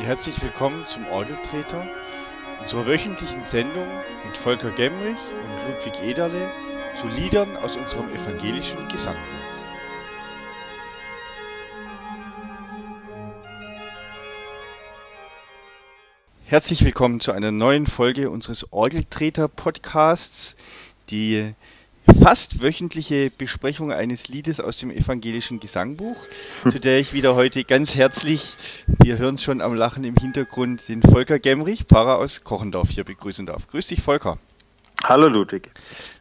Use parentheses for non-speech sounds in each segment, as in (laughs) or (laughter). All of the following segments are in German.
Herzlich willkommen zum Orgeltreter, unserer wöchentlichen Sendung mit Volker Gemrich und Ludwig Ederle zu Liedern aus unserem evangelischen Gesangbuch. Herzlich willkommen zu einer neuen Folge unseres Orgeltreter-Podcasts, die fast wöchentliche Besprechung eines Liedes aus dem evangelischen Gesangbuch, (laughs) zu der ich wieder heute ganz herzlich, wir hören es schon am Lachen im Hintergrund, den Volker Gemrich, Pfarrer aus Kochendorf, hier begrüßen darf. Grüß dich, Volker. Hallo, Ludwig.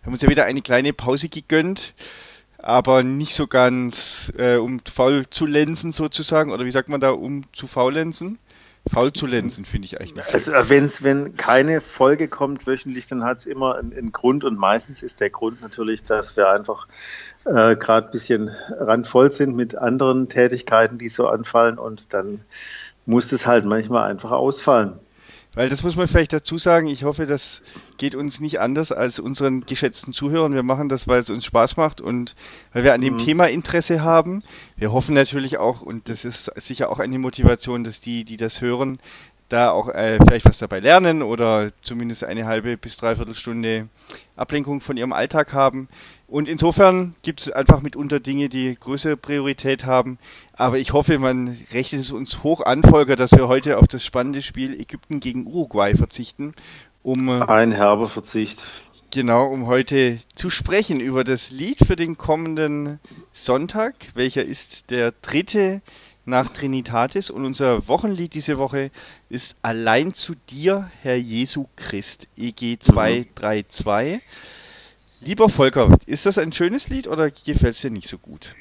Wir haben uns ja wieder eine kleine Pause gegönnt, aber nicht so ganz, äh, um faul zu lenzen sozusagen, oder wie sagt man da, um zu faulenzen? Faul zu lenzen, finde ich eigentlich nicht. Also, wenn's, wenn keine Folge kommt wöchentlich, dann hat es immer einen, einen, Grund und meistens ist der Grund natürlich, dass wir einfach äh, gerade ein bisschen randvoll sind mit anderen Tätigkeiten, die so anfallen und dann muss es halt manchmal einfach ausfallen. Weil das muss man vielleicht dazu sagen, ich hoffe, das geht uns nicht anders als unseren geschätzten Zuhörern. Wir machen das, weil es uns Spaß macht und weil wir an dem mhm. Thema Interesse haben. Wir hoffen natürlich auch, und das ist sicher auch eine Motivation, dass die, die das hören, da auch äh, vielleicht was dabei lernen oder zumindest eine halbe bis dreiviertel Stunde Ablenkung von ihrem Alltag haben. Und insofern gibt es einfach mitunter Dinge, die größere Priorität haben. Aber ich hoffe, man rechnet es uns hoch an, Volker, dass wir heute auf das spannende Spiel Ägypten gegen Uruguay verzichten. Um, äh, Ein herber Verzicht. Genau, um heute zu sprechen über das Lied für den kommenden Sonntag, welcher ist der dritte nach Trinitatis und unser Wochenlied diese Woche ist Allein zu dir, Herr Jesu Christ, EG 232. Mhm. Lieber Volker, ist das ein schönes Lied oder gefällt es dir nicht so gut?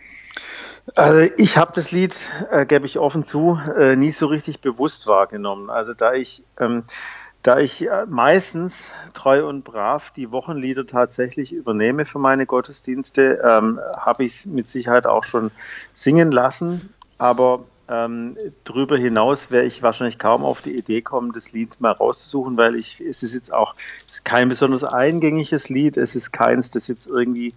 Also ich habe das Lied, äh, gebe ich offen zu, äh, nie so richtig bewusst wahrgenommen. Also da ich, ähm, da ich äh, meistens treu und brav die Wochenlieder tatsächlich übernehme für meine Gottesdienste, ähm, habe ich es mit Sicherheit auch schon singen lassen. Aber ähm, darüber hinaus wäre ich wahrscheinlich kaum auf die Idee kommen, das Lied mal rauszusuchen, weil ich, es ist jetzt auch ist kein besonders eingängiges Lied, es ist keins, das jetzt irgendwie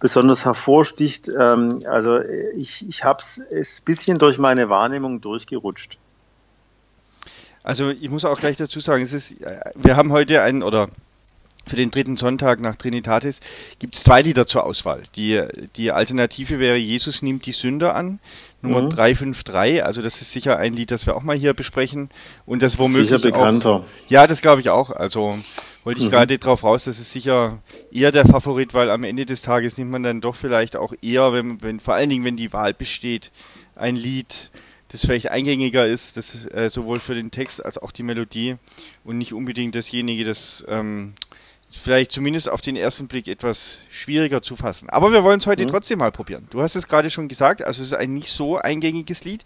besonders hervorsticht. Ähm, also ich, ich habe es ein bisschen durch meine Wahrnehmung durchgerutscht. Also ich muss auch gleich dazu sagen, es ist, äh, wir haben heute einen, oder für den dritten Sonntag nach Trinitatis gibt es zwei Lieder zur Auswahl. Die, die Alternative wäre Jesus nimmt die Sünder an, Nummer mhm. 353. Also das ist sicher ein Lied, das wir auch mal hier besprechen. Und das womöglich sicher bekannter. Auch, ja, das glaube ich auch. Also wollte ich mhm. gerade drauf raus, das ist sicher eher der Favorit, weil am Ende des Tages nimmt man dann doch vielleicht auch eher, wenn, wenn vor allen Dingen, wenn die Wahl besteht, ein Lied, das vielleicht eingängiger ist, das äh, sowohl für den Text als auch die Melodie und nicht unbedingt dasjenige, das ähm, vielleicht zumindest auf den ersten Blick etwas schwieriger zu fassen. Aber wir wollen es heute mhm. trotzdem mal probieren. Du hast es gerade schon gesagt, also es ist ein nicht so eingängiges Lied.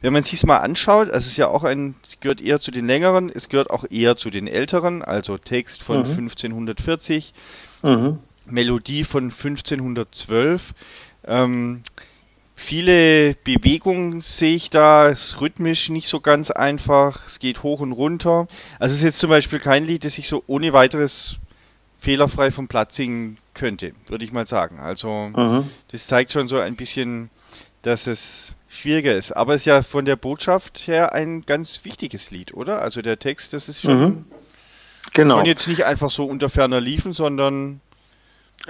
Wenn man sich mal anschaut, also es ist ja auch ein, es gehört eher zu den längeren, es gehört auch eher zu den älteren, also Text von mhm. 1540, mhm. Melodie von 1512. Ähm, viele Bewegungen sehe ich da, es ist rhythmisch nicht so ganz einfach, es geht hoch und runter. Also es ist jetzt zum Beispiel kein Lied, das ich so ohne weiteres fehlerfrei vom Platz singen könnte, würde ich mal sagen. Also mhm. das zeigt schon so ein bisschen, dass es schwieriger ist. Aber es ist ja von der Botschaft her ein ganz wichtiges Lied, oder? Also der Text, das ist schon, mhm. genau. schon jetzt nicht einfach so unter ferner liefen, sondern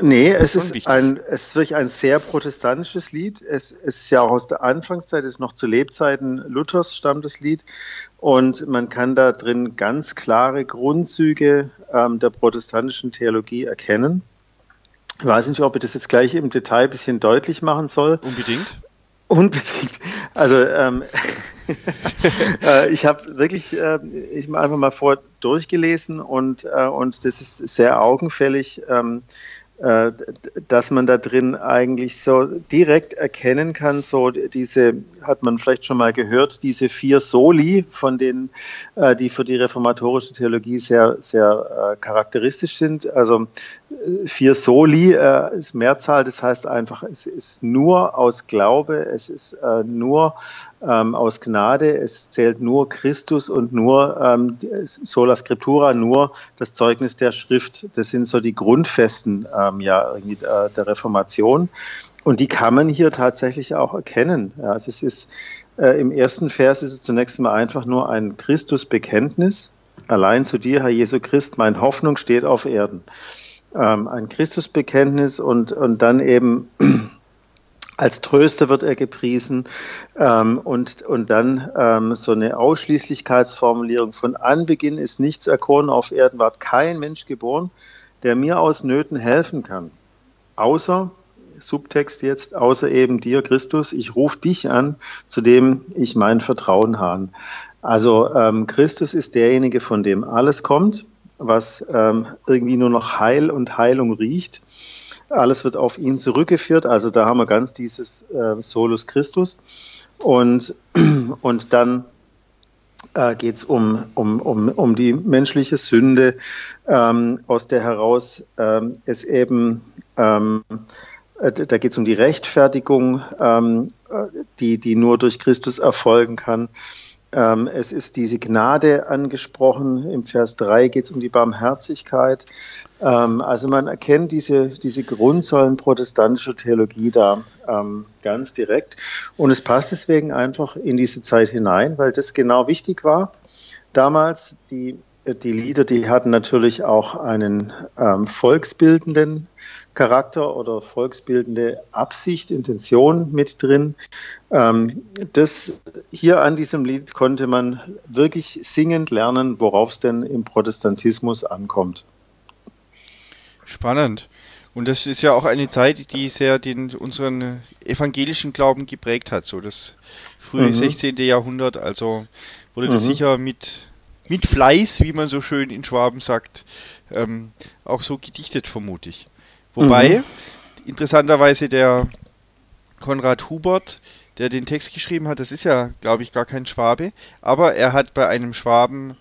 Nee, es ist, ein, es ist wirklich ein sehr protestantisches Lied. Es, es, ist ja auch aus der Anfangszeit, es ist noch zu Lebzeiten Luthers stammt das Lied. Und man kann da drin ganz klare Grundzüge ähm, der protestantischen Theologie erkennen. Ich weiß nicht, ob ich das jetzt gleich im Detail ein bisschen deutlich machen soll. Unbedingt. Unbedingt. Also ähm, (laughs) äh, ich habe wirklich äh, ich einfach mal vor durchgelesen und, äh, und das ist sehr augenfällig. Ähm, äh, dass man da drin eigentlich so direkt erkennen kann, so diese, hat man vielleicht schon mal gehört, diese vier Soli, von denen, äh, die für die reformatorische Theologie sehr, sehr äh, charakteristisch sind. Also vier Soli ist Mehrzahl, das heißt einfach, es ist nur aus Glaube, es ist nur ähm, aus Gnade, es zählt nur Christus und nur ähm, sola scriptura, nur das Zeugnis der Schrift. Das sind so die Grundfesten ähm, ja irgendwie der, der Reformation. Und die kann man hier tatsächlich auch erkennen. Ja, also es ist Äh, Im ersten Vers ist es zunächst mal einfach nur ein Christusbekenntnis. Allein zu dir, Herr Jesu Christ, meine Hoffnung steht auf Erden. Ähm, ein Christusbekenntnis und, und dann eben (clears throat) als Tröster wird er gepriesen ähm, und, und dann ähm, so eine Ausschließlichkeitsformulierung. Von Anbeginn ist nichts erkoren auf Erden, ward kein Mensch geboren, der mir aus Nöten helfen kann. Außer, Subtext jetzt, außer eben dir, Christus, ich rufe dich an, zu dem ich mein Vertrauen habe. Also ähm, Christus ist derjenige, von dem alles kommt, was ähm, irgendwie nur noch Heil und Heilung riecht. Alles wird auf ihn zurückgeführt. Also da haben wir ganz dieses äh, Solus Christus. Und, (clears throat) und dann äh, geht es um, um, um, um die menschliche Sünde, ähm, aus der heraus ähm, es eben, ähm, äh, da geht es um die Rechtfertigung, ähm, äh, die, die nur durch Christus erfolgen kann. Ähm, es ist diese Gnade angesprochen. Im Vers 3 geht es um die Barmherzigkeit. Ähm, also man erkennt diese, diese Grundsäulen protestantischer Theologie da ähm, ganz direkt. Und es passt deswegen einfach in diese Zeit hinein, weil das genau wichtig war. Damals die die Lieder, die hatten natürlich auch einen ähm, volksbildenden Charakter oder volksbildende Absicht, Intention mit drin. Ähm, das hier an diesem Lied konnte man wirklich singend lernen, worauf es denn im Protestantismus ankommt. Spannend. Und das ist ja auch eine Zeit, die sehr den unseren evangelischen Glauben geprägt hat, so das frühe mhm. 16. Jahrhundert. Also wurde das mhm. sicher mit mit Fleiß, wie man so schön in Schwaben sagt, ähm, auch so gedichtet, vermute ich. Wobei, mhm. interessanterweise der Konrad Hubert, der den Text geschrieben hat, das ist ja, glaube ich, gar kein Schwabe, aber er hat bei einem Schwaben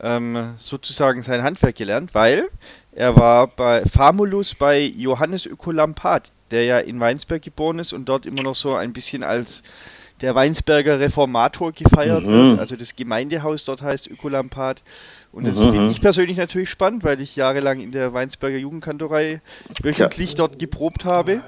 ähm, sozusagen sein Handwerk gelernt, weil er war bei Famulus bei Johannes Ökolampat, der ja in Weinsberg geboren ist und dort immer noch so ein bisschen als der Weinsberger Reformator gefeiert mhm. wird. Also das Gemeindehaus dort heißt Ökolampat. Und das mhm. finde ich persönlich natürlich spannend, weil ich jahrelang in der Weinsberger Jugendkantorei wöchentlich ja. dort geprobt habe.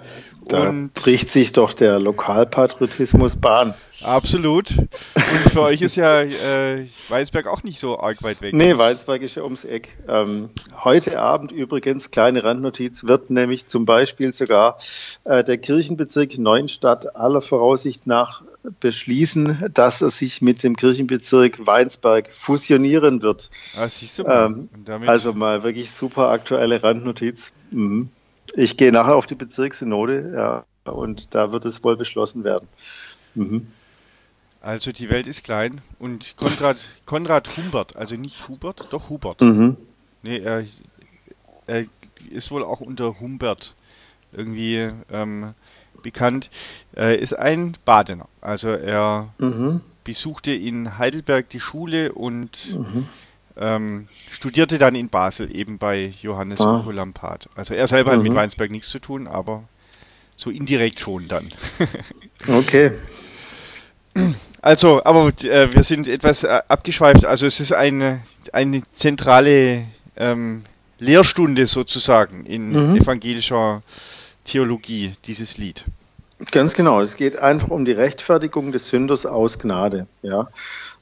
Da und bricht sich doch der Lokalpatriotismus Bahn. Absolut. Und für euch ist ja äh, Weinsberg auch nicht so arg weit weg. Nee, Weinsberg ist ja ums Eck. Ähm, heute Abend übrigens, kleine Randnotiz, wird nämlich zum Beispiel sogar äh, der Kirchenbezirk Neuenstadt aller Voraussicht nach beschließen, dass er sich mit dem Kirchenbezirk Weinsberg fusionieren wird. Ah. Ähm, also mal wirklich super aktuelle Randnotiz. Mhm. Ich gehe nachher auf die Bezirkssynode, ja, und da wird es wohl beschlossen werden. Mhm. Also die Welt ist klein und Konrad, (laughs) Konrad Humbert, also nicht Hubert, doch Hubert. Mhm. Nee, er, er ist wohl auch unter Humbert irgendwie ähm, bekannt, äh, ist ein Badener. Also er mhm. besuchte in Heidelberg die Schule und mhm. ähm, studierte dann in Basel eben bei Johannes ah. Lampat. Also er selber mhm. hat mit mhm. Weinsberg nichts zu tun, aber so indirekt schon dann. (laughs) okay. Also, aber äh, wir sind etwas äh, abgeschweift. Also es ist eine, eine zentrale ähm, Lehrstunde sozusagen in mhm. evangelischer Theologie, dieses Lied. Ganz genau. Es geht einfach um die Rechtfertigung des Sünders aus Gnade. Ja.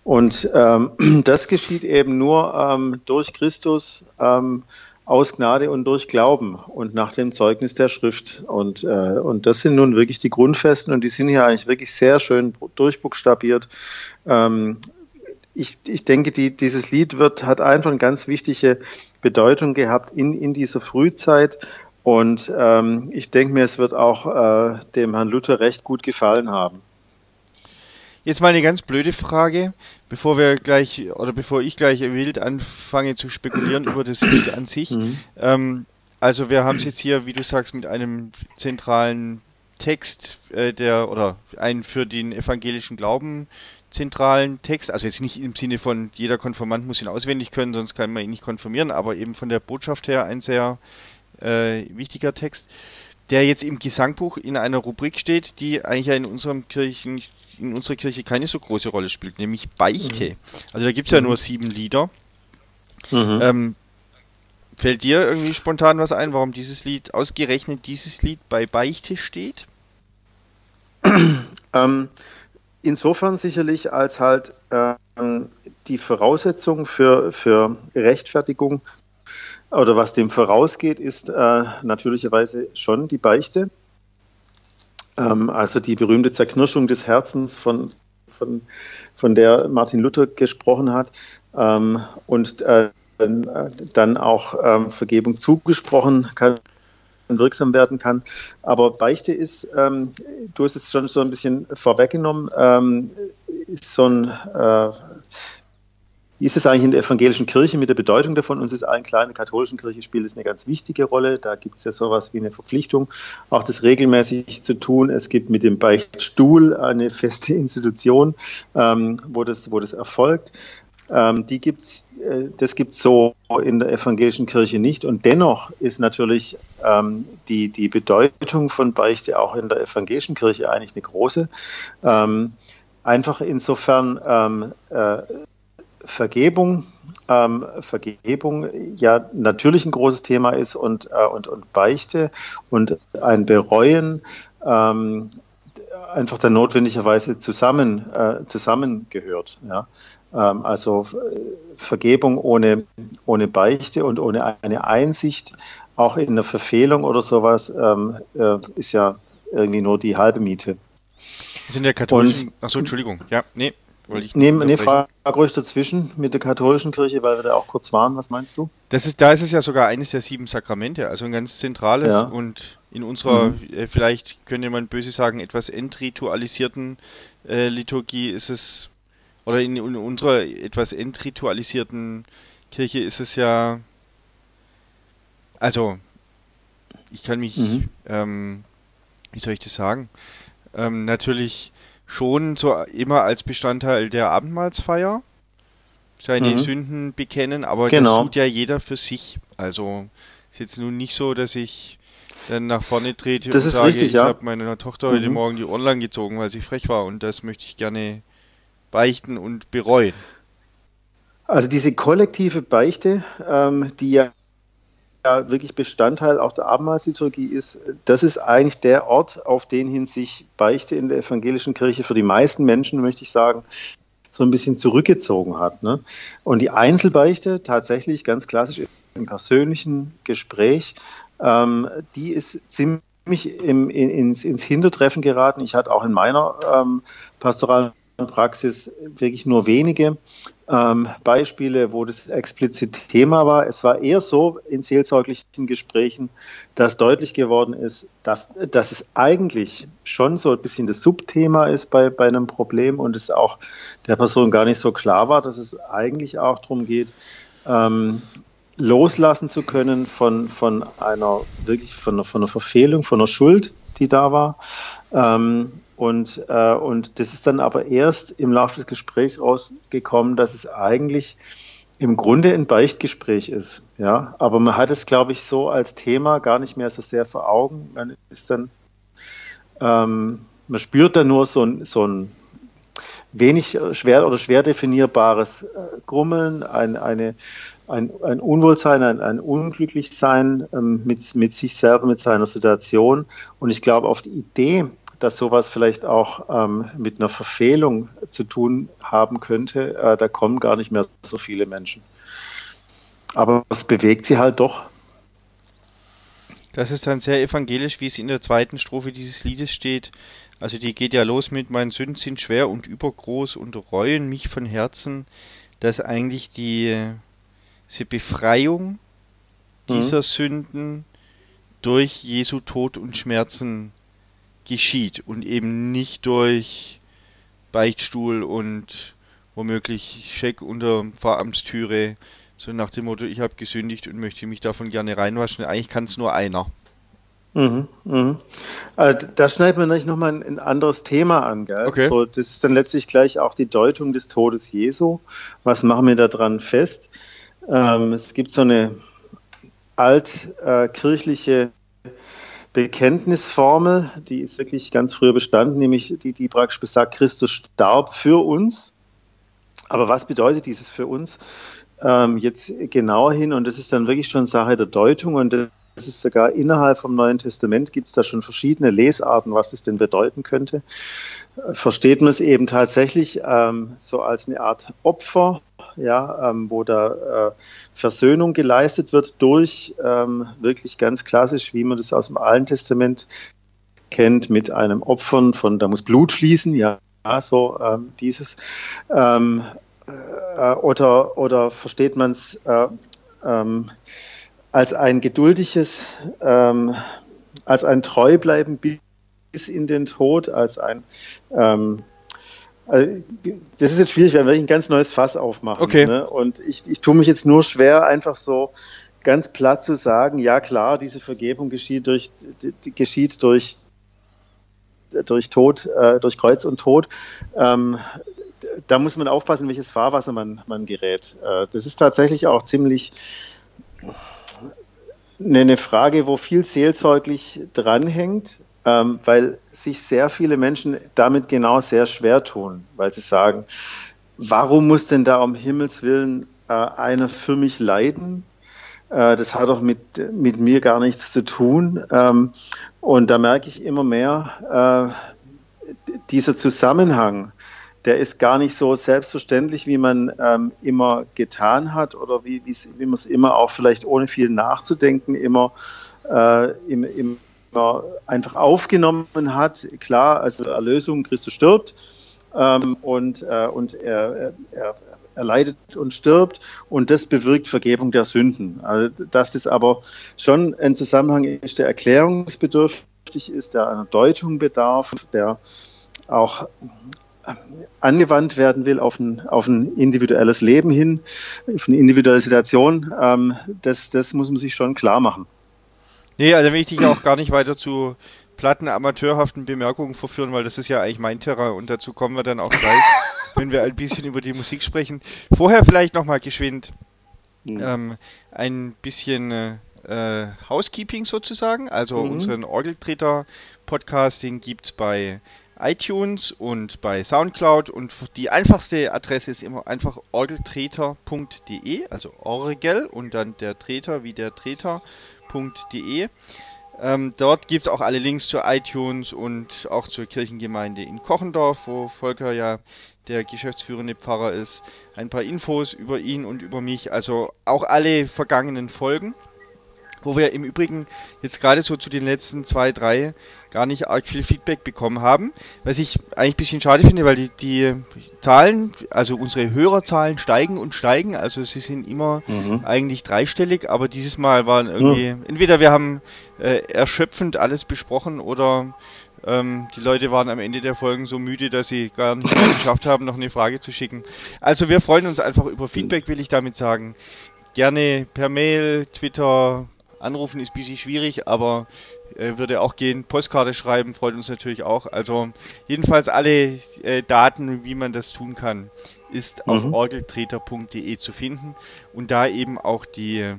Und ähm, (clears throat) das geschieht eben nur ähm, durch Christus ähm, aus Gnade und durch Glauben und nach dem Zeugnis der Schrift. Und, äh, und das sind nun wirklich die Grundfesten und die sind hier eigentlich wirklich sehr schön durchbuchstabiert. Ähm, ich, ich denke, die, dieses Lied wird, hat einfach eine ganz wichtige Bedeutung gehabt in, in dieser Frühzeit und ähm, ich denke mir, es wird auch äh, dem Herrn Luther recht gut gefallen haben. Jetzt mal eine ganz blöde Frage, bevor wir gleich oder bevor ich gleich wild anfange zu spekulieren über das Lied an sich. Mhm. Ähm, also wir haben es jetzt hier, wie du sagst, mit einem zentralen Text, äh, der oder einen für den evangelischen Glauben zentralen Text, also jetzt nicht im Sinne von jeder Konfirmand muss ihn auswendig können, sonst kann man ihn nicht konfirmieren, aber eben von der Botschaft her ein sehr äh, wichtiger Text, der jetzt im Gesangbuch in einer Rubrik steht, die eigentlich ja in unserem Kirchen, in unserer Kirche keine so große Rolle spielt, nämlich Beichte. Mhm. Also da gibt es ja mhm. nur sieben Lieder. Mhm. Ähm, fällt dir irgendwie spontan was ein, warum dieses Lied, ausgerechnet dieses Lied bei Beichte steht? (clears throat) Ähm, insofern sicherlich, als halt ähm, die Voraussetzung für, für Rechtfertigung oder was dem vorausgeht, ist äh, natürlicherweise schon die Beichte. Ähm, also die berühmte Zerknirschung des Herzens, von, von, von der Martin Luther gesprochen hat. Ähm, und äh, dann auch ähm, Vergebung zugesprochen kann, wirksam werden kann. Aber Beichte ist, ähm, du hast es schon so ein bisschen vorweggenommen, ähm, ist so ein, äh, wie ist es eigentlich in der evangelischen Kirche mit der Bedeutung davon? Uns ist allen klar, in der katholischen Kirche spielt es eine ganz wichtige Rolle. Da gibt es ja sowas wie eine Verpflichtung, auch das regelmäßig zu tun. Es gibt mit dem Beichtstuhl eine feste (laughs) Institution, ähm, wo, das, wo das erfolgt. Ähm, die gibt's, äh, das gibt es so in der evangelischen Kirche nicht. Und dennoch ist natürlich ähm, die, die Bedeutung von Beichte auch in der evangelischen Kirche eigentlich eine große. Ähm, einfach insofern ähm, äh, Vergebung, ähm, Vergebung ja natürlich ein großes Thema ist und, äh, und, und Beichte und ein Bereuen ähm, einfach dann notwendigerweise zusammen, äh, zusammengehört. Ja? Ähm, also Vergebung ohne, ohne Beichte und ohne eine Einsicht, auch in der Verfehlung oder sowas, ähm, äh, ist ja irgendwie nur die halbe Miete. Sind der katholischen, achso, Entschuldigung, ja, nee, wollte ich Nehmen, nee, frage ruhig dazwischen mit der katholischen Kirche, weil wir da auch kurz waren. Was meinst du? Das ist, da ist es ja sogar eines der sieben Sakramente, also ein ganz zentrales ja. und in unserer, mhm. äh, vielleicht könnte man böse sagen, etwas entritualisierten äh, Liturgie ist es, oder in, in, unserer etwas entritualisierten Kirche ist es ja, also, ich kann mich, mhm. ähm, wie soll ich das sagen, ähm, natürlich schon so immer als Bestandteil der Abendmahlsfeier seine mhm. Sünden bekennen, aber genau. das tut ja jeder für sich. Also ist jetzt nun nicht so, dass ich dann nach vorne trete das und sage, richtig, ich ja. habe meiner Tochter mhm. heute Morgen die Ohren lang gezogen, weil sie frech war und das möchte ich gerne beichten und bereuen. Also diese kollektive Beichte, ähm, die ja ja wirklich Bestandteil auch der Abendmahlsliturgie ist, das ist eigentlich der Ort, auf den hin sich Beichte in der evangelischen Kirche für die meisten Menschen, möchte ich sagen, so ein bisschen zurückgezogen hat. Ne? Und die Einzelbeichte tatsächlich ganz klassisch im persönlichen Gespräch, ähm, die ist ziemlich im, in, ins, ins Hintertreffen geraten. Ich hatte auch in meiner ähm, pastoralen Praxis wirklich nur wenige ähm, Beispiele, wo das explizit Thema war. Es war eher so in seelsorglichen Gesprächen, dass deutlich geworden ist, dass, dass es eigentlich schon so ein bisschen das Subthema ist bei, bei einem Problem und es auch der Person gar nicht so klar war, dass es eigentlich auch darum geht, ähm, loslassen zu können von, von einer wirklich von von einer Verfehlung, von einer Schuld, die da war. Ähm, und, äh, und das ist dann aber erst im Laufe des Gesprächs rausgekommen, dass es eigentlich im Grunde ein Beichtgespräch ist. Ja, aber man hat es, glaube ich, so als Thema gar nicht mehr so sehr vor Augen. Man ist dann, ähm, man spürt dann nur so ein, so ein wenig schwer oder schwer definierbares äh, Grummeln, ein, eine, ein, ein Unwohlsein, ein, ein Unglücklichsein ähm, mit, mit sich selber, mit seiner Situation. Und ich glaube, auf die Idee, dass sowas vielleicht auch ähm, mit einer Verfehlung zu tun haben könnte, äh, da kommen gar nicht mehr so viele Menschen. Aber es bewegt sie halt doch. Das ist dann sehr evangelisch, wie es in der zweiten Strophe dieses Liedes steht. Also die geht ja los mit Meine Sünden sind schwer und übergroß und reuen mich von Herzen, dass eigentlich die diese Befreiung dieser mhm. Sünden durch Jesu Tod und Schmerzen geschieht und eben nicht durch Beichtstuhl und womöglich Scheck unter Pfarramtstüre, so nach dem Motto, ich habe gesündigt und möchte mich davon gerne reinwaschen. Eigentlich kann es nur einer. Mhm, mhm. Also da schneidet man natürlich nochmal ein, ein anderes Thema an. Gell? Okay. So, das ist dann letztlich gleich auch die Deutung des Todes Jesu. Was machen wir daran fest? Ähm, es gibt so eine altkirchliche äh, Bekenntnisformel, die ist wirklich ganz früher bestanden, nämlich die, die praktisch besagt, Christus starb für uns. Aber was bedeutet dieses für uns? Ähm, jetzt genauer hin, und das ist dann wirklich schon Sache der Deutung, und es ist sogar innerhalb vom Neuen Testament gibt es da schon verschiedene Lesarten, was das denn bedeuten könnte. Versteht man es eben tatsächlich ähm, so als eine Art Opfer, ja, ähm, wo da äh, Versöhnung geleistet wird durch ähm, wirklich ganz klassisch, wie man das aus dem Alten Testament kennt, mit einem Opfern von, da muss Blut fließen, ja, so ähm, dieses. Ähm, äh, oder, oder versteht man es äh, ähm, als ein geduldiges, ähm, als ein Treubleiben bis in den Tod, als ein ähm, also, das ist jetzt schwierig, weil wir ein ganz neues Fass aufmachen. Okay. Ne? Und ich, ich tue mich jetzt nur schwer, einfach so ganz platt zu sagen, ja klar, diese Vergebung geschieht durch, geschieht durch, durch Tod, äh, durch Kreuz und Tod. Ähm, da muss man aufpassen, welches Fahrwasser man, man gerät. Äh, das ist tatsächlich auch ziemlich eine Frage, wo viel seelsorglich dranhängt, ähm, weil sich sehr viele Menschen damit genau sehr schwer tun, weil sie sagen, warum muss denn da um Himmels Willen äh, einer für mich leiden? Äh, das hat doch mit, mit mir gar nichts zu tun. Ähm, und da merke ich immer mehr, äh, dieser Zusammenhang der ist gar nicht so selbstverständlich, wie man ähm, immer getan hat oder wie, wie man es immer auch vielleicht ohne viel nachzudenken immer, äh, im, immer einfach aufgenommen hat. Klar, also Erlösung, Christus stirbt ähm, und, äh, und er, er, er leidet und stirbt und das bewirkt Vergebung der Sünden. Also, dass das aber schon ein Zusammenhang ist, der erklärungsbedürftig ist, der einer Deutung bedarf, der auch angewandt werden will auf ein, auf ein individuelles Leben hin, auf eine individuelle Situation, ähm, das, das muss man sich schon klar machen. Nee, also will ich dich auch gar nicht weiter zu platten, amateurhaften Bemerkungen verführen, weil das ist ja eigentlich mein Terrain und dazu kommen wir dann auch gleich, (laughs) wenn wir ein bisschen über die Musik sprechen. Vorher vielleicht nochmal geschwind mhm. ähm, ein bisschen äh, Housekeeping sozusagen, also mhm. unseren Orgeltreter-Podcast, den gibt es bei iTunes und bei Soundcloud und die einfachste Adresse ist immer einfach orgeltreter.de, also Orgel und dann der Treter wie der Treter.de. Ähm, dort gibt es auch alle Links zu iTunes und auch zur Kirchengemeinde in Kochendorf, wo Volker ja der geschäftsführende Pfarrer ist. Ein paar Infos über ihn und über mich, also auch alle vergangenen Folgen wo wir im Übrigen jetzt gerade so zu den letzten zwei, drei gar nicht arg viel Feedback bekommen haben. Was ich eigentlich ein bisschen schade finde, weil die, die Zahlen, also unsere Hörerzahlen steigen und steigen. Also sie sind immer mhm. eigentlich dreistellig, aber dieses Mal waren irgendwie, mhm. entweder wir haben äh, erschöpfend alles besprochen oder ähm, die Leute waren am Ende der Folgen so müde, dass sie gar nicht mehr (laughs) geschafft haben, noch eine Frage zu schicken. Also wir freuen uns einfach über Feedback, will ich damit sagen. Gerne per Mail, Twitter, Anrufen ist ein bisschen schwierig, aber äh, würde auch gehen. Postkarte schreiben freut uns natürlich auch. Also jedenfalls alle äh, Daten, wie man das tun kann, ist auf mhm. orgeltreter.de zu finden und da eben auch die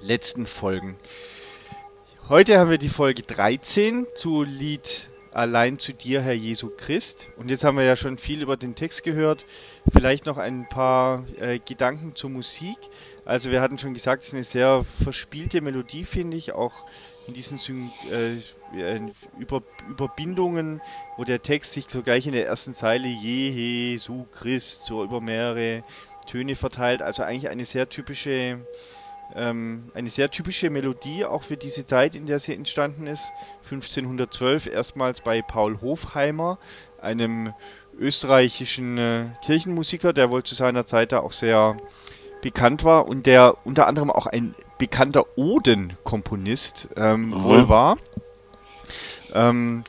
letzten Folgen. Heute haben wir die Folge 13 zu Lied Allein zu dir, Herr Jesu Christ. Und jetzt haben wir ja schon viel über den Text gehört. Vielleicht noch ein paar äh, Gedanken zur Musik. Also wir hatten schon gesagt, es ist eine sehr verspielte Melodie, finde ich, auch in diesen äh, Über Überbindungen, wo der Text sich so gleich in der ersten Zeile Jesu Christ so über mehrere Töne verteilt. Also eigentlich eine sehr typische ähm, eine sehr typische Melodie auch für diese Zeit, in der sie entstanden ist. 1512 erstmals bei Paul Hofheimer, einem österreichischen äh, Kirchenmusiker, der wohl zu seiner Zeit da auch sehr bekannt war und der unter anderem auch ein bekannter Odenkomponist ähm, mhm. wohl war. Ähm,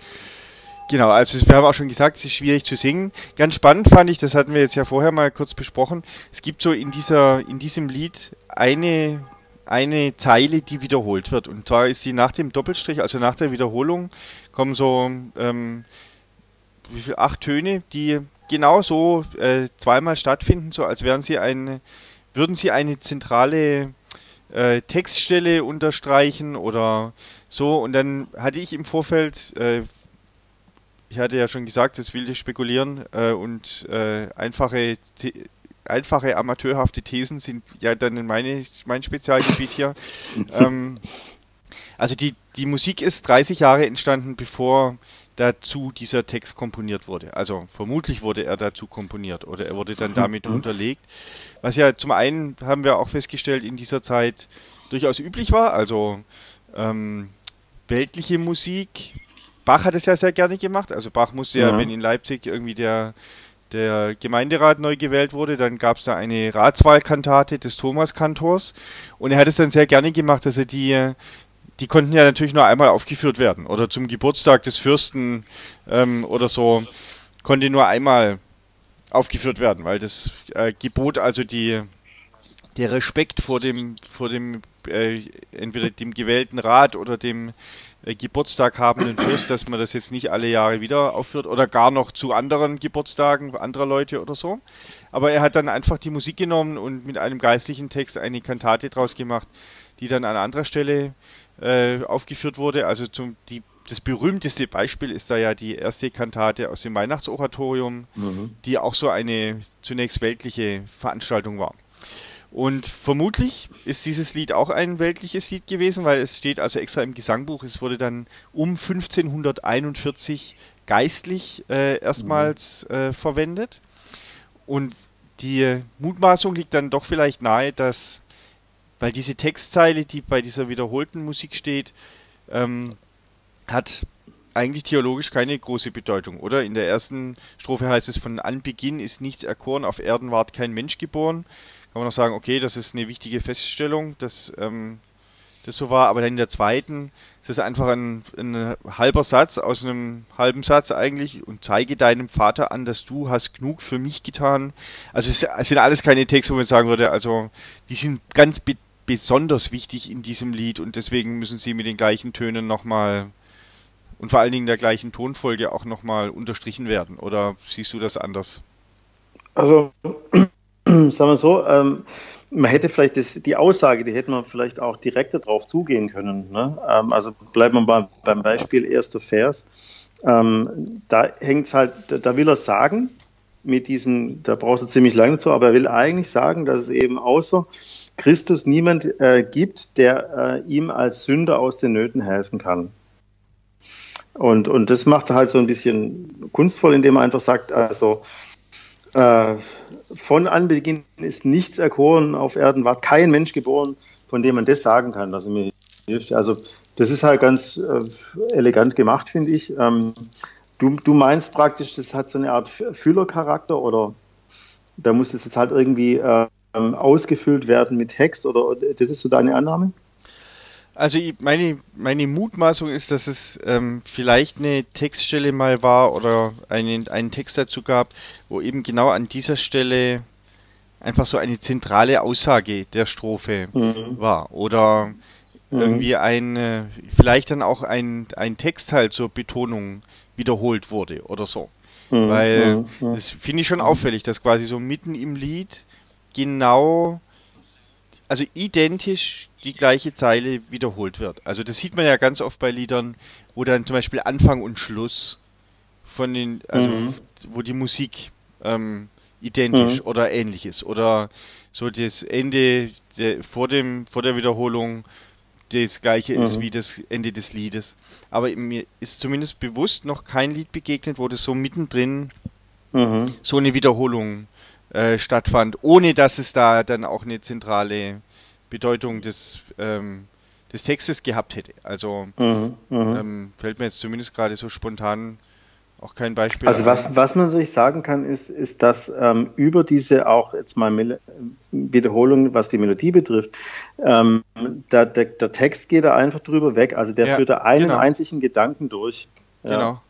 genau, also wir haben auch schon gesagt, es ist schwierig zu singen. Ganz spannend fand ich, das hatten wir jetzt ja vorher mal kurz besprochen. Es gibt so in dieser, in diesem Lied eine eine Zeile, die wiederholt wird. Und zwar ist sie nach dem Doppelstrich, also nach der Wiederholung, kommen so ähm, wie viel, acht Töne, die genau so äh, zweimal stattfinden, so als wären sie ein würden Sie eine zentrale äh, Textstelle unterstreichen oder so? Und dann hatte ich im Vorfeld, äh, ich hatte ja schon gesagt, das wilde Spekulieren äh, und äh, einfache, einfache amateurhafte Thesen sind ja dann meine, mein Spezialgebiet hier. (laughs) ähm, Also die, die Musik ist 30 Jahre entstanden, bevor dazu dieser Text komponiert wurde. Also vermutlich wurde er dazu komponiert oder er wurde dann damit mhm. unterlegt. Was ja zum einen haben wir auch festgestellt in dieser Zeit durchaus üblich war. Also ähm, weltliche Musik. Bach hat es ja sehr gerne gemacht. Also Bach musste ja, ja wenn in Leipzig irgendwie der der Gemeinderat neu gewählt wurde, dann gab es da eine Ratswahlkantate des Thomaskantors und er hat es dann sehr gerne gemacht, dass er die die konnten ja natürlich nur einmal aufgeführt werden oder zum Geburtstag des Fürsten ähm, oder so konnte nur einmal aufgeführt werden, weil das äh, Gebot also die der Respekt vor dem vor dem äh, entweder dem gewählten Rat oder dem äh, Geburtstag habenden Fürst, dass man das jetzt nicht alle Jahre wieder aufführt oder gar noch zu anderen Geburtstagen anderer Leute oder so. Aber er hat dann einfach die Musik genommen und mit einem geistlichen Text eine Kantate draus gemacht, die dann an anderer Stelle äh, aufgeführt wurde. Also zum, die, das berühmteste Beispiel ist da ja die erste Kantate aus dem Weihnachtsoratorium, mhm. die auch so eine zunächst weltliche Veranstaltung war. Und vermutlich ist dieses Lied auch ein weltliches Lied gewesen, weil es steht also extra im Gesangbuch. Es wurde dann um 1541 geistlich äh, erstmals mhm. äh, verwendet. Und die Mutmaßung liegt dann doch vielleicht nahe, dass, weil diese Textzeile, die bei dieser wiederholten Musik steht, ähm, hat eigentlich theologisch keine große Bedeutung, oder? In der ersten Strophe heißt es, von Anbeginn ist nichts erkoren, auf Erden ward kein Mensch geboren kann man noch sagen, okay, das ist eine wichtige Feststellung, dass ähm, das so war, aber dann in der zweiten ist es einfach ein, ein, halber Satz aus einem halben Satz eigentlich und zeige deinem Vater an, dass du hast genug für mich getan. Also es, sind alles keine Texte, wo man sagen würde, also die sind ganz besonders wichtig in diesem Lied und deswegen müssen sie mit den gleichen Tönen nochmal und vor allen Dingen der gleichen Tonfolge auch nochmal unterstrichen werden. Oder siehst du das anders? Also (clears throat) sagen wir so, ähm, man hätte vielleicht das, die Aussage, die hätte man vielleicht auch direkter drauf zugehen können. Ne? Ähm, also bleiben wir mal beim Beispiel erster Vers. Ähm, da hängt es halt, da will er sagen, mit diesen, da brauchst du ziemlich lange zu, aber er will eigentlich sagen, dass es eben außer Christus niemand äh, gibt, der äh, ihm als Sünder aus den Nöten helfen kann. Und, und das macht er halt so ein bisschen kunstvoll, indem er einfach sagt, also äh, von Anbeginn ist nichts erkoren auf Erden, war kein Mensch geboren, von dem man das sagen kann, dass er mir hilft. Also das ist halt ganz äh, elegant gemacht, finde ich. Ähm, du, du meinst praktisch, das hat so eine Art Füllercharakter oder da muss es jetzt halt irgendwie äh, ausgefüllt werden mit Text oder das ist so deine Annahme? Also meine, meine Mutmaßung ist, dass es ähm, vielleicht eine Textstelle mal war oder einen, einen Text dazu gab, wo eben genau an dieser Stelle einfach so eine zentrale Aussage der Strophe mhm. war. Oder mhm. irgendwie ein, äh, vielleicht dann auch ein, ein Text halt zur Betonung wiederholt wurde oder so. Mhm. Weil mhm. Das finde ich schon auffällig, dass quasi so mitten im Lied genau also identisch die gleiche Zeile wiederholt wird. Also das sieht man ja ganz oft bei Liedern, wo dann zum Beispiel Anfang und Schluss von den, also mhm. wo die Musik ähm, identisch mhm. oder ähnlich ist. Oder so das Ende der, vor dem, vor der Wiederholung das gleiche mhm. ist wie das Ende des Liedes. Aber mir ist zumindest bewusst noch kein Lied begegnet, wo das so mittendrin mhm. so eine Wiederholung äh, stattfand, ohne dass es da dann auch eine zentrale Bedeutung des, ähm, des Textes gehabt hätte. Also mhm, mhm, ähm, fällt mir jetzt zumindest gerade so spontan auch kein Beispiel. Also was, was man natürlich sagen kann, ist, ist, dass ähm, über diese auch jetzt mal Mel Wiederholung, was die Melodie betrifft, ähm, der, der, der, Text geht da einfach drüber weg. Also der ja, führt da einen genau. einzigen Gedanken durch. Ja. Genau.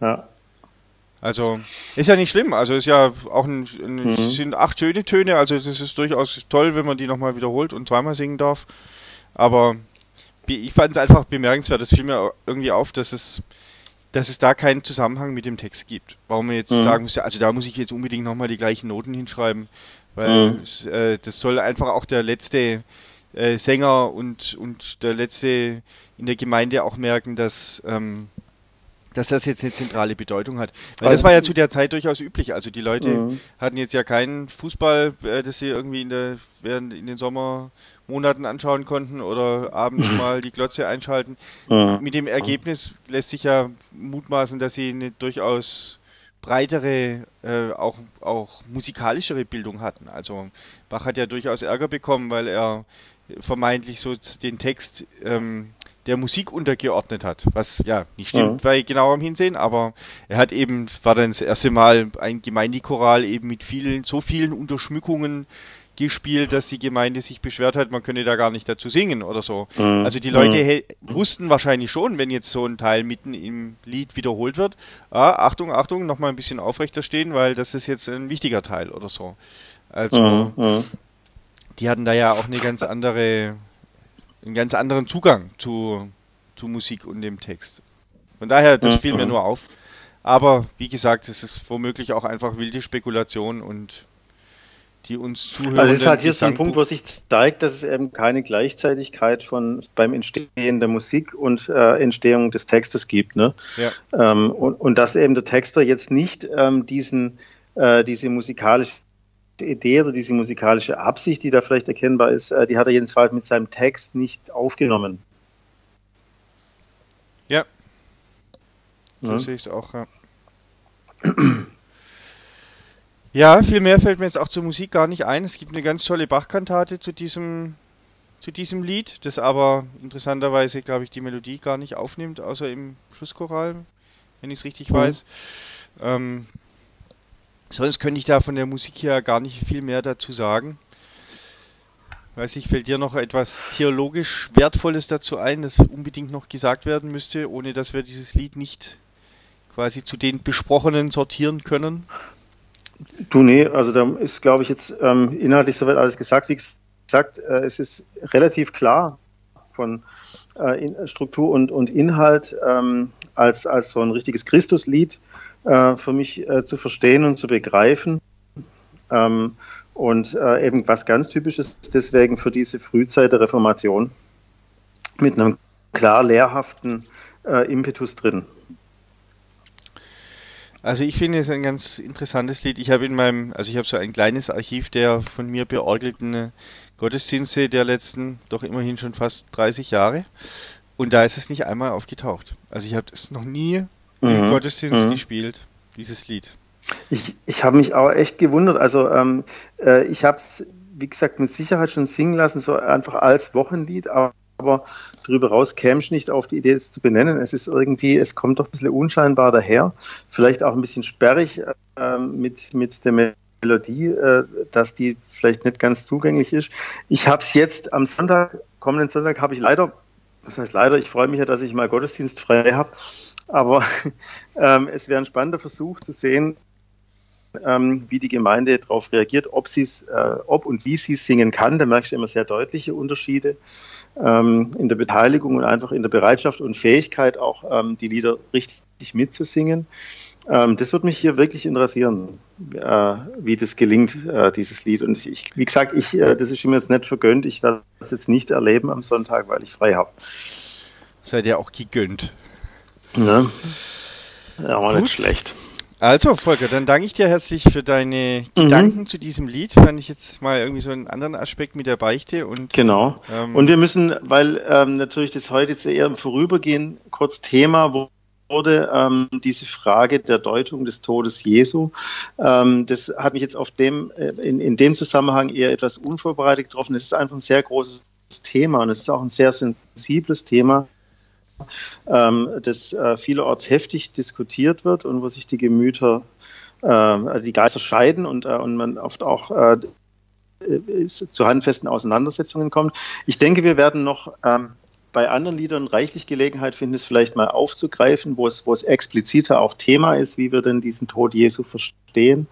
Ja. Also ist ja nicht schlimm. Also ist ja auch ein, ein mhm. sind acht schöne Töne. Also es ist durchaus toll, wenn man die nochmal wiederholt und zweimal singen darf. Aber ich fand es einfach bemerkenswert. Das fiel mir irgendwie auf, dass es, dass es da keinen Zusammenhang mit dem Text gibt. Warum man jetzt mhm. sagen muss, also da muss ich jetzt unbedingt nochmal die gleichen Noten hinschreiben, weil mhm. es, äh, das soll einfach auch der letzte äh, Sänger und und der letzte in der Gemeinde auch merken, dass ähm, dass das jetzt eine zentrale Bedeutung hat. Weil das war ja zu der Zeit durchaus üblich. Also die Leute mhm. hatten jetzt ja keinen Fußball, äh, das sie irgendwie in der während in den Sommermonaten anschauen konnten oder abends (laughs) mal die Glotze einschalten. Mhm. Mit dem Ergebnis lässt sich ja mutmaßen, dass sie eine durchaus breitere, äh, auch, auch musikalischere Bildung hatten. Also Bach hat ja durchaus Ärger bekommen, weil er vermeintlich so den Text ähm, der Musik untergeordnet hat, was ja nicht stimmt ja. bei genauerem Hinsehen, aber er hat eben, war dann das erste Mal ein Gemeindechoral eben mit vielen, so vielen Unterschmückungen gespielt, dass die Gemeinde sich beschwert hat, man könne da gar nicht dazu singen oder so. Mhm. Also die Leute mhm. wussten wahrscheinlich schon, wenn jetzt so ein Teil mitten im Lied wiederholt wird, ah, Achtung, Achtung, nochmal ein bisschen aufrechter stehen, weil das ist jetzt ein wichtiger Teil oder so. Also mhm. die hatten da ja auch eine ganz andere einen ganz anderen Zugang zu, zu Musik und dem Text. Von daher, das fiel mir nur auf. Aber wie gesagt, es ist womöglich auch einfach wilde Spekulation und die uns zuhören. Also es ist halt hier so ein Punkt, wo sich zeigt, dass es eben keine Gleichzeitigkeit von beim Entstehen der Musik und äh, Entstehung des Textes gibt. Ne? Ja. Ähm, und, und dass eben der Texter jetzt nicht ähm, diesen, äh, diese musikalische Idee, also diese musikalische Absicht, die da vielleicht erkennbar ist, äh, die hat er jedenfalls mit seinem Text nicht aufgenommen. Ja. So ja. sehe ich es auch, ja. Ja, viel mehr fällt mir jetzt auch zur Musik gar nicht ein. Es gibt eine ganz tolle Bachkantate zu diesem, zu diesem Lied, das aber interessanterweise, glaube ich, die Melodie gar nicht aufnimmt, außer im Schlusschoral, wenn ich es richtig mhm. weiß. Ähm, Sonst könnte ich da von der Musik her gar nicht viel mehr dazu sagen. Weiß ich, fällt dir noch etwas theologisch Wertvolles dazu ein, das unbedingt noch gesagt werden müsste, ohne dass wir dieses Lied nicht quasi zu den besprochenen sortieren können? Du, nee, also da ist, glaube ich, jetzt ähm, inhaltlich soweit alles gesagt. Wie gesagt, äh, es ist relativ klar von äh, Struktur und, und Inhalt ähm, als, als so ein richtiges Christuslied äh, für mich äh, zu verstehen und zu begreifen. Ähm, und äh, eben was ganz typisches deswegen für diese Frühzeit der Reformation mit einem klar lehrhaften äh, Impetus drin. Also ich finde es ein ganz interessantes Lied. Ich habe in meinem, also ich habe so ein kleines Archiv der von mir beorgelten Gottesdienste der letzten, doch immerhin schon fast 30 Jahre. Und da ist es nicht einmal aufgetaucht. Also ich habe es noch nie. Im Gottesdienst mhm. gespielt, dieses Lied. Ich, ich habe mich auch echt gewundert. Also ähm, äh, ich habe es, wie gesagt, mit Sicherheit schon singen lassen, so einfach als Wochenlied, aber, aber darüber raus käme ich nicht auf die Idee, es zu benennen. Es ist irgendwie, es kommt doch ein bisschen unscheinbar daher, vielleicht auch ein bisschen sperrig äh, mit, mit der Melodie, äh, dass die vielleicht nicht ganz zugänglich ist. Ich habe es jetzt am Sonntag, kommenden Sonntag, habe ich leider, das heißt leider, ich freue mich ja, dass ich mal Gottesdienst frei habe, aber (laughs) ähm, es wäre ein spannender Versuch zu sehen, ähm, wie die Gemeinde darauf reagiert, ob, sie's, äh, ob und wie sie singen kann. Da merkst du immer sehr deutliche Unterschiede ähm, in der Beteiligung und einfach in der Bereitschaft und Fähigkeit, auch ähm, die Lieder richtig mitzusingen. Ähm, das würde mich hier wirklich interessieren, äh, wie das gelingt, äh, dieses Lied. Und ich, wie gesagt, ich, äh, das ist mir jetzt nicht vergönnt. Ich werde das jetzt nicht erleben am Sonntag, weil ich frei habe. Seid ihr auch gegönnt? Ne? Ja, war nicht schlecht. Also, Volker, dann danke ich dir herzlich für deine mhm. Gedanken zu diesem Lied. Fand ich jetzt mal irgendwie so einen anderen Aspekt mit der Beichte. Und, genau. Ähm, und wir müssen, weil ähm, natürlich das heute jetzt eher im Vorübergehen kurz Thema wurde, ähm, diese Frage der Deutung des Todes Jesu. Ähm, das hat mich jetzt auf dem, äh, in, in dem Zusammenhang eher etwas unvorbereitet getroffen. Es ist einfach ein sehr großes Thema und es ist auch ein sehr sensibles Thema ähm, das äh, vielerorts heftig diskutiert wird und wo sich die Gemüter, äh, die Geister scheiden und, äh, und man oft auch äh, zu handfesten Auseinandersetzungen kommt. Ich denke, wir werden noch ähm, bei anderen Liedern reichlich Gelegenheit finden, es vielleicht mal aufzugreifen, wo es, wo es expliziter auch Thema ist, wie wir denn diesen Tod Jesu verstehen.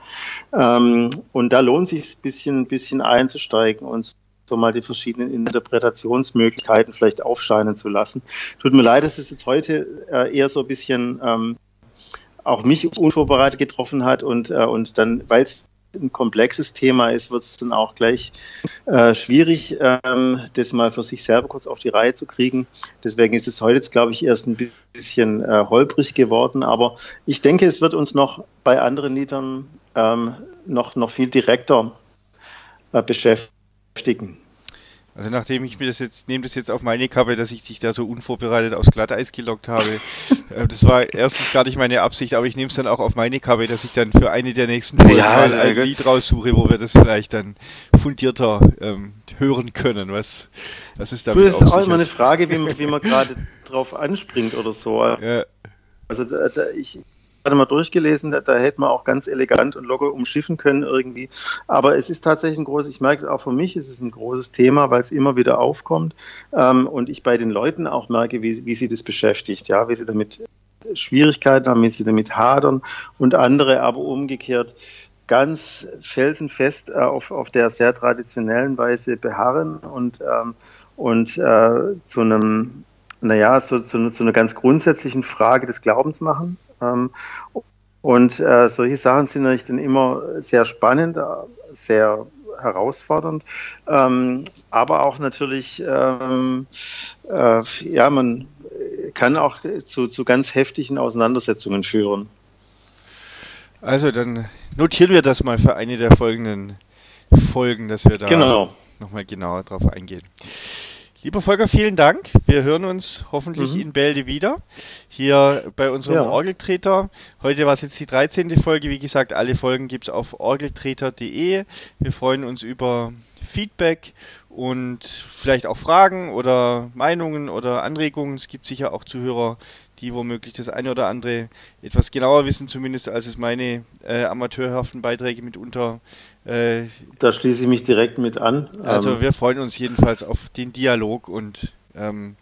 Ähm, und da lohnt sich ein bisschen, bisschen einzusteigen und so mal die verschiedenen Interpretationsmöglichkeiten vielleicht aufscheinen zu lassen. Tut mir leid, dass es jetzt heute äh, eher so ein bisschen ähm, auch mich unvorbereitet getroffen hat und, äh, und dann, weil es ein komplexes Thema ist, wird es dann auch gleich äh, schwierig, ähm, das mal für sich selber kurz auf die Reihe zu kriegen. Deswegen ist es heute jetzt, glaube ich, erst ein bisschen äh, holprig geworden. Aber ich denke, es wird uns noch bei anderen Liedern ähm, noch, noch viel direkter äh, beschäftigen. Also nachdem ich mir das jetzt, nehme das jetzt auf meine Kappe, dass ich dich da so unvorbereitet aufs Glatteis gelockt habe. (laughs) äh, das war erstens gar nicht meine Absicht, aber ich nehme es dann auch auf meine Kappe, dass ich dann für eine der nächsten Folgen ja, mal ein gut. Lied raussuche, wo wir das vielleicht dann fundierter ähm, hören können. Was, was ist damit Das ist auch immer eine Frage, wie man, man (laughs) gerade drauf anspringt oder so. Ja. Also da, da, ich, gerade mal durchgelesen, da, da, hätte man auch ganz elegant und locker umschiffen können irgendwie. Aber es ist tatsächlich ein großes, ich merke es auch für mich, es ist ein großes Thema, weil es immer wieder aufkommt ähm, und ich bei den Leuten auch merke, wie, wie sie das beschäftigt, ja, wie sie damit Schwierigkeiten haben, wie sie damit hadern und andere aber umgekehrt ganz felsenfest äh, auf, auf der sehr traditionellen Weise beharren und, ähm, und äh, zu einem, naja, zu, zu, zu einer ganz grundsätzlichen Frage des Glaubens machen. Ähm, und äh, solche Sachen sind natürlich dann immer sehr spannend, äh, sehr herausfordernd, ähm, aber auch natürlich, ähm, äh, ja, man kann auch zu, zu ganz heftigen Auseinandersetzungen führen. Also dann notieren wir das mal für eine der folgenden Folgen, dass wir da genau. nochmal genauer drauf eingehen. Lieber Volker, vielen Dank. Wir hören uns hoffentlich mhm. in Bälde wieder. Hier bei unserem ja. Orgeltreter. Heute war es jetzt die 13. Folge. Wie gesagt, alle Folgen gibt es auf orgeltreter.de. Wir freuen uns über Feedback und vielleicht auch Fragen oder Meinungen oder Anregungen. Es gibt sicher auch Zuhörer, die womöglich das eine oder andere etwas genauer wissen, zumindest als es meine äh, amateurhaften Beiträge mitunter. Äh, da schließe ich mich direkt mit an. Also ähm, wir freuen uns jedenfalls auf den Dialog und ähm,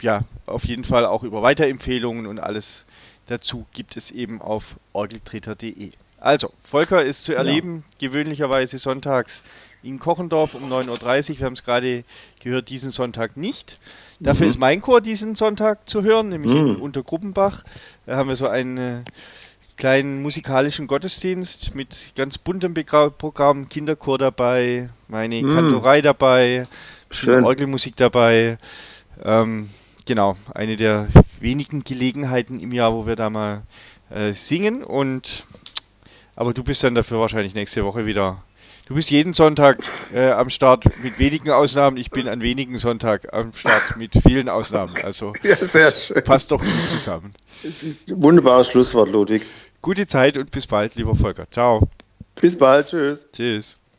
ja, auf jeden Fall auch über Weiterempfehlungen und alles dazu gibt es eben auf orgeltreter.de. Also, Volker ist zu erleben, ja. gewöhnlicherweise sonntags in Kochendorf um 9.30 Uhr. Wir haben es gerade gehört, diesen Sonntag nicht. Dafür mhm. ist mein Chor diesen Sonntag zu hören, nämlich mhm. in Untergruppenbach. Da haben wir so einen äh, kleinen musikalischen Gottesdienst mit ganz buntem Programm, Kinderchor dabei, meine mhm. Kantorei dabei, Schön. Orgelmusik dabei. Ähm, genau, eine der wenigen Gelegenheiten im Jahr, wo wir da mal äh, singen und aber du bist dann dafür wahrscheinlich nächste Woche wieder Du bist jeden Sonntag äh, am Start mit wenigen Ausnahmen. Ich bin an wenigen Sonntag am Start mit vielen Ausnahmen. Also (laughs) ja, passt doch gut zusammen. Es ist ein wunderbares Schlusswort, Ludwig. Gute Zeit und bis bald, lieber Volker. Ciao. Bis bald. Tschüss. Tschüss.